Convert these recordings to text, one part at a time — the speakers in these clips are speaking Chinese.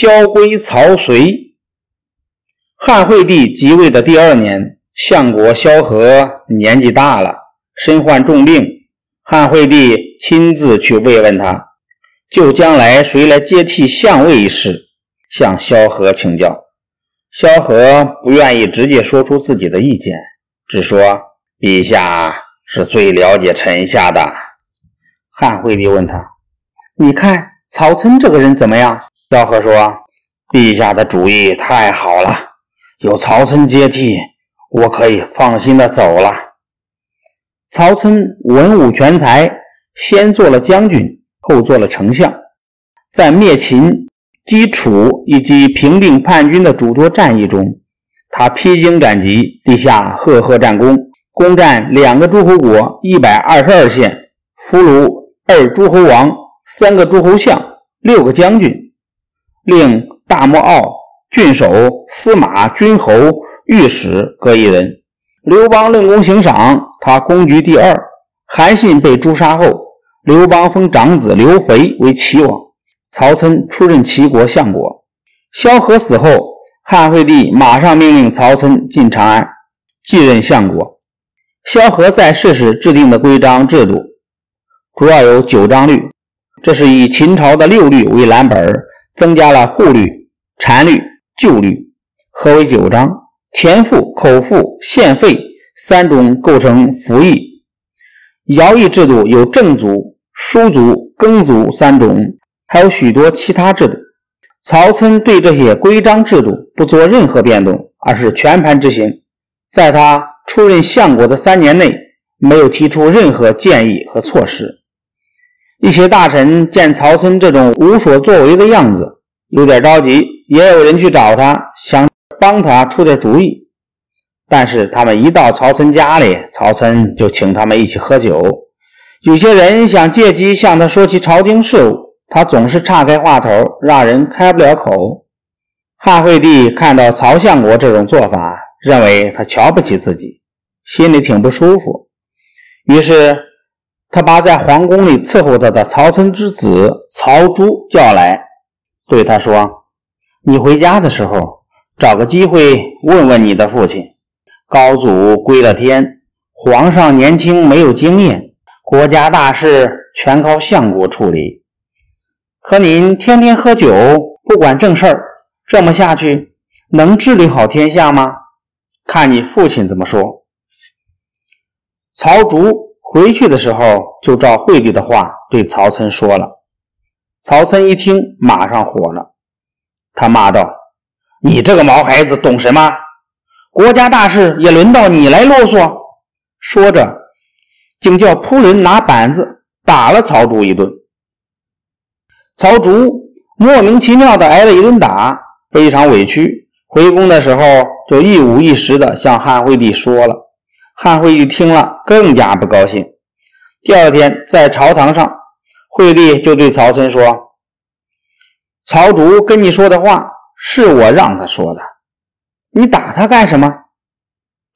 萧规曹随。汉惠帝即位的第二年，相国萧何年纪大了，身患重病。汉惠帝亲自去慰问他，就将来谁来接替相位一事向萧何请教。萧何不愿意直接说出自己的意见，只说：“陛下是最了解臣下的。”汉惠帝问他：“你看曹参这个人怎么样？”萧何说：“陛下的主意太好了，有曹参接替，我可以放心的走了。”曹参文武全才，先做了将军，后做了丞相，在灭秦。击楚以及平定叛军的诸多战役中，他披荆斩棘，立下赫赫战功，攻占两个诸侯国一百二十二县，俘虏二诸侯王、三个诸侯相、六个将军，令大莫敖、郡守、司马、君侯、御史各一人。刘邦论功行赏，他功居第二。韩信被诛杀后，刘邦封长子刘肥为齐王。曹参出任齐国相国，萧何死后，汉惠帝马上命令曹参进长安继任相国。萧何在世时制定的规章制度主要有九章律，这是以秦朝的六律为蓝本，增加了户律、禅律、旧律，合为九章。田赋、口赋、县费三种构成服役。徭役制度有正卒、书卒、耕卒三种。还有许多其他制度，曹参对这些规章制度不做任何变动，而是全盘执行。在他出任相国的三年内，没有提出任何建议和措施。一些大臣见曹参这种无所作为的样子，有点着急，也有人去找他，想帮他出点主意。但是他们一到曹参家里，曹参就请他们一起喝酒。有些人想借机向他说起朝廷事务。他总是岔开话头，让人开不了口。汉惠帝看到曹相国这种做法，认为他瞧不起自己，心里挺不舒服。于是，他把在皇宫里伺候他的曹参之子曹朱叫来，对他说：“你回家的时候，找个机会问问你的父亲。高祖归了天，皇上年轻没有经验，国家大事全靠相国处理。”可您天天喝酒，不管正事儿，这么下去能治理好天下吗？看你父亲怎么说。曹竹回去的时候，就照惠帝的话对曹参说了。曹参一听，马上火了，他骂道：“你这个毛孩子懂什么？国家大事也轮到你来啰嗦？”说着，竟叫仆人拿板子打了曹竹一顿。曹竹莫名其妙的挨了一顿打，非常委屈。回宫的时候，就一五一十的向汉惠帝说了。汉惠帝听了，更加不高兴。第二天在朝堂上，惠帝就对曹参说：“曹竹跟你说的话，是我让他说的，你打他干什么？”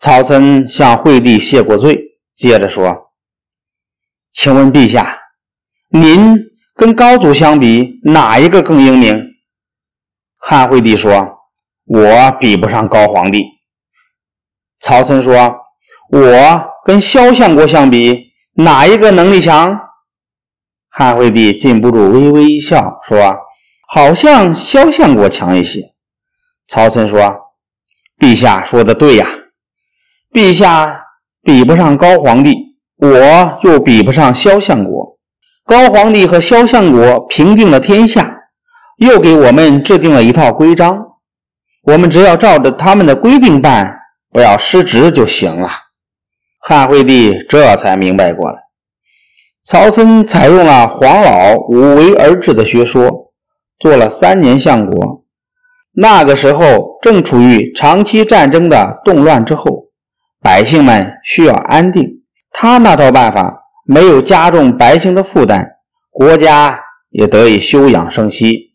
曹参向惠帝谢过罪，接着说：“请问陛下，您？”跟高祖相比，哪一个更英明？汉惠帝说：“我比不上高皇帝。”曹参说：“我跟萧相国相比，哪一个能力强？”汉惠帝禁不住微微一笑，说：“好像萧相国强一些。”曹参说：“陛下说的对呀，陛下比不上高皇帝，我又比不上萧相国。”高皇帝和萧相国平定了天下，又给我们制定了一套规章，我们只要照着他们的规定办，不要失职就行了。汉惠帝这才明白过来。曹参采用了黄老五为而治的学说，做了三年相国。那个时候正处于长期战争的动乱之后，百姓们需要安定，他那套办法。没有加重百姓的负担，国家也得以休养生息。